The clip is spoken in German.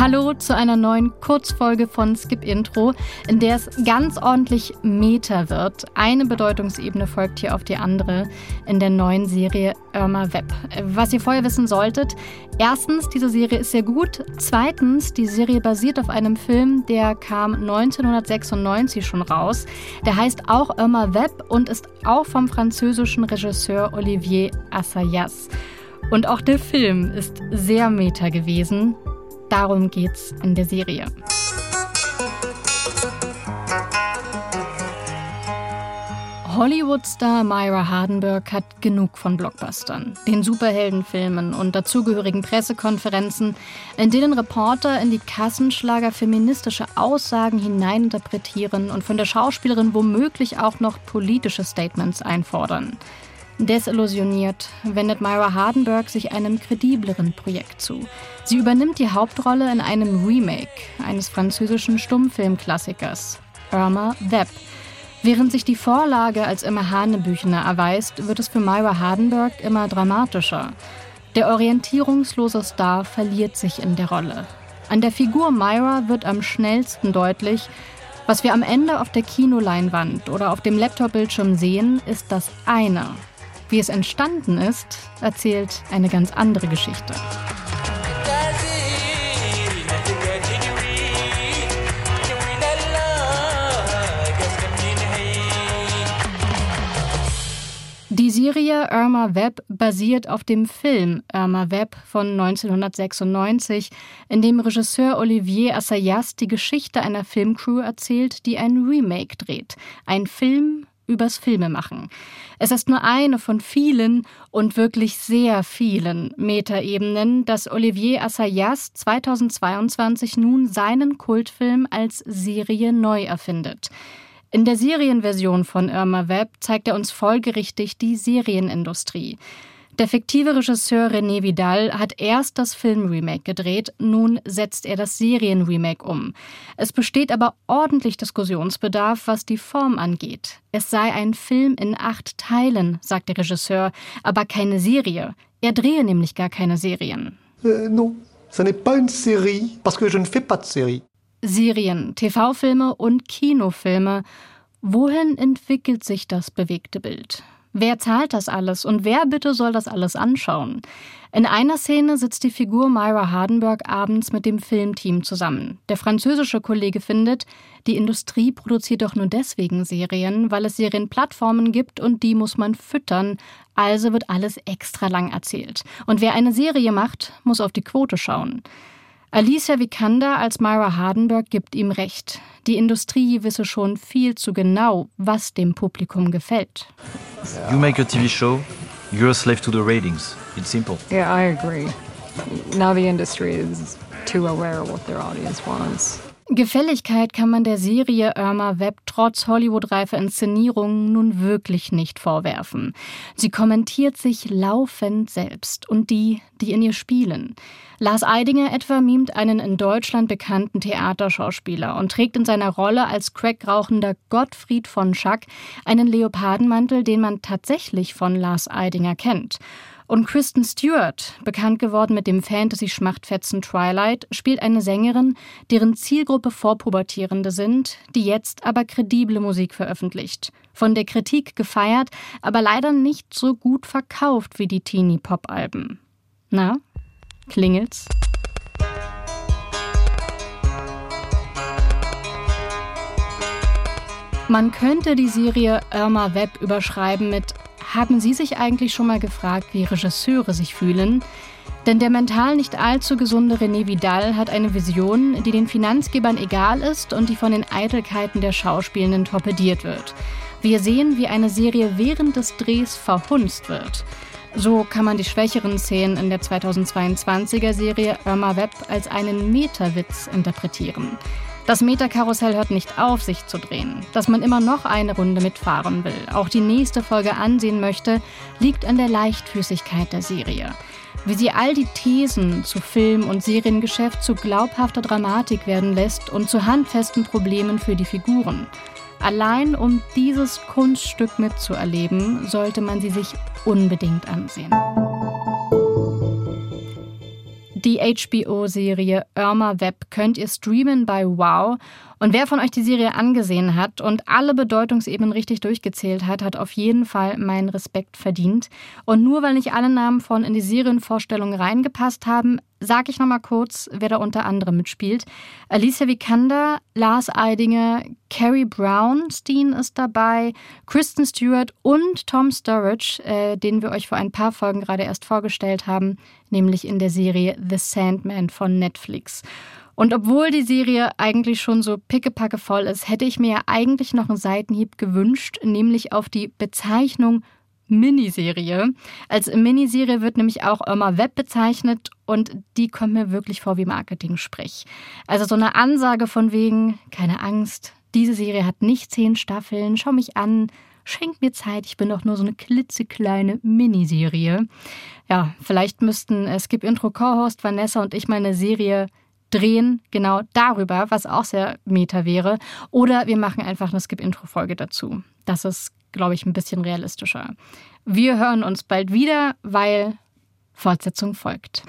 Hallo zu einer neuen Kurzfolge von Skip Intro, in der es ganz ordentlich Meta wird. Eine Bedeutungsebene folgt hier auf die andere in der neuen Serie Irma Web. Was ihr vorher wissen solltet, erstens, diese Serie ist sehr gut. Zweitens, die Serie basiert auf einem Film, der kam 1996 schon raus. Der heißt auch Irma Web und ist auch vom französischen Regisseur Olivier Assayas. Und auch der Film ist sehr meta gewesen. Darum geht's in der Serie. Hollywood-Star Myra Hardenberg hat genug von Blockbustern, den Superheldenfilmen und dazugehörigen Pressekonferenzen, in denen Reporter in die Kassenschlager feministische Aussagen hineininterpretieren und von der Schauspielerin womöglich auch noch politische Statements einfordern. Desillusioniert wendet Myra Hardenberg sich einem kredibleren Projekt zu. Sie übernimmt die Hauptrolle in einem Remake eines französischen Stummfilmklassikers, Irma Web. Während sich die Vorlage als immer hanebüchener erweist, wird es für Myra Hardenberg immer dramatischer. Der orientierungslose Star verliert sich in der Rolle. An der Figur Myra wird am schnellsten deutlich, was wir am Ende auf der Kinoleinwand oder auf dem Laptopbildschirm sehen, ist das eine, wie es entstanden ist, erzählt eine ganz andere Geschichte. Die Serie Irma Web basiert auf dem Film Irma Web von 1996, in dem Regisseur Olivier Assayas die Geschichte einer Filmcrew erzählt, die ein Remake dreht. Ein Film übers Filmemachen. Es ist nur eine von vielen und wirklich sehr vielen Metaebenen, dass Olivier Assayas 2022 nun seinen Kultfilm als Serie neu erfindet. In der Serienversion von Irma Web zeigt er uns folgerichtig die Serienindustrie. Der fiktive Regisseur René Vidal hat erst das Filmremake gedreht, nun setzt er das Serienremake um. Es besteht aber ordentlich Diskussionsbedarf, was die Form angeht. Es sei ein Film in acht Teilen, sagt der Regisseur, aber keine Serie. Er drehe nämlich gar keine Serien. Äh, non, ce n'est pas une série, parce que je ne fais pas de série. Serien, TV-Filme und Kinofilme. Wohin entwickelt sich das bewegte Bild? Wer zahlt das alles und wer bitte soll das alles anschauen? In einer Szene sitzt die Figur Myra Hardenberg abends mit dem Filmteam zusammen. Der französische Kollege findet, die Industrie produziert doch nur deswegen Serien, weil es Serienplattformen gibt und die muss man füttern. Also wird alles extra lang erzählt. Und wer eine Serie macht, muss auf die Quote schauen. Alicia Vikander als Myra Hardenberg gibt ihm recht. Die Industrie wisse schon viel zu genau, was dem Publikum gefällt. You make a TV show, you're a slave to the ratings. It's simple. Yeah, I agree. Now the industry is too aware of what their audience wants. Gefälligkeit kann man der Serie Irma Web trotz Hollywood-reifer Inszenierung nun wirklich nicht vorwerfen. Sie kommentiert sich laufend selbst und die, die in ihr spielen. Lars Eidinger etwa mimt einen in Deutschland bekannten Theaterschauspieler und trägt in seiner Rolle als Crack-rauchender Gottfried von Schack einen Leopardenmantel, den man tatsächlich von Lars Eidinger kennt. Und Kristen Stewart, bekannt geworden mit dem Fantasy-Schmachtfetzen Twilight, spielt eine Sängerin, deren Zielgruppe Vorpubertierende sind, die jetzt aber kredible Musik veröffentlicht. Von der Kritik gefeiert, aber leider nicht so gut verkauft wie die Teenie-Pop-Alben. Na, klingelt's? Man könnte die Serie Irma Web überschreiben mit haben Sie sich eigentlich schon mal gefragt, wie Regisseure sich fühlen? Denn der mental nicht allzu gesunde René Vidal hat eine Vision, die den Finanzgebern egal ist und die von den Eitelkeiten der Schauspielenden torpediert wird. Wir sehen, wie eine Serie während des Drehs verhunzt wird. So kann man die schwächeren Szenen in der 2022er Serie Irma Web als einen Meterwitz interpretieren. Das Metakarussell hört nicht auf, sich zu drehen. Dass man immer noch eine Runde mitfahren will, auch die nächste Folge ansehen möchte, liegt an der Leichtfüßigkeit der Serie. Wie sie all die Thesen zu Film- und Seriengeschäft zu glaubhafter Dramatik werden lässt und zu handfesten Problemen für die Figuren. Allein um dieses Kunststück mitzuerleben, sollte man sie sich unbedingt ansehen. Die HBO-Serie Irma Web könnt ihr streamen bei Wow. Und wer von euch die Serie angesehen hat und alle Bedeutungsebenen richtig durchgezählt hat, hat auf jeden Fall meinen Respekt verdient. Und nur weil nicht alle Namen von in die Serienvorstellung reingepasst haben, sage ich nochmal kurz, wer da unter anderem mitspielt. Alicia Vikander, Lars Eidinger, Carrie Brownstein ist dabei, Kristen Stewart und Tom Sturridge, äh, den wir euch vor ein paar Folgen gerade erst vorgestellt haben, nämlich in der Serie The Sandman von Netflix. Und obwohl die Serie eigentlich schon so pickepacke voll ist, hätte ich mir ja eigentlich noch einen Seitenhieb gewünscht, nämlich auf die Bezeichnung Miniserie. Als Miniserie wird nämlich auch Irma Web bezeichnet und die kommt mir wirklich vor wie Marketing-Sprech. Also so eine Ansage von wegen, keine Angst, diese Serie hat nicht zehn Staffeln, schau mich an, schenk mir Zeit, ich bin doch nur so eine klitzekleine Miniserie. Ja, vielleicht müssten Skip Intro Co-Host Vanessa und ich mal eine Serie drehen, genau darüber, was auch sehr meta wäre. Oder wir machen einfach eine Skip-Intro-Folge dazu. Das ist glaube ich, ein bisschen realistischer. Wir hören uns bald wieder, weil Fortsetzung folgt.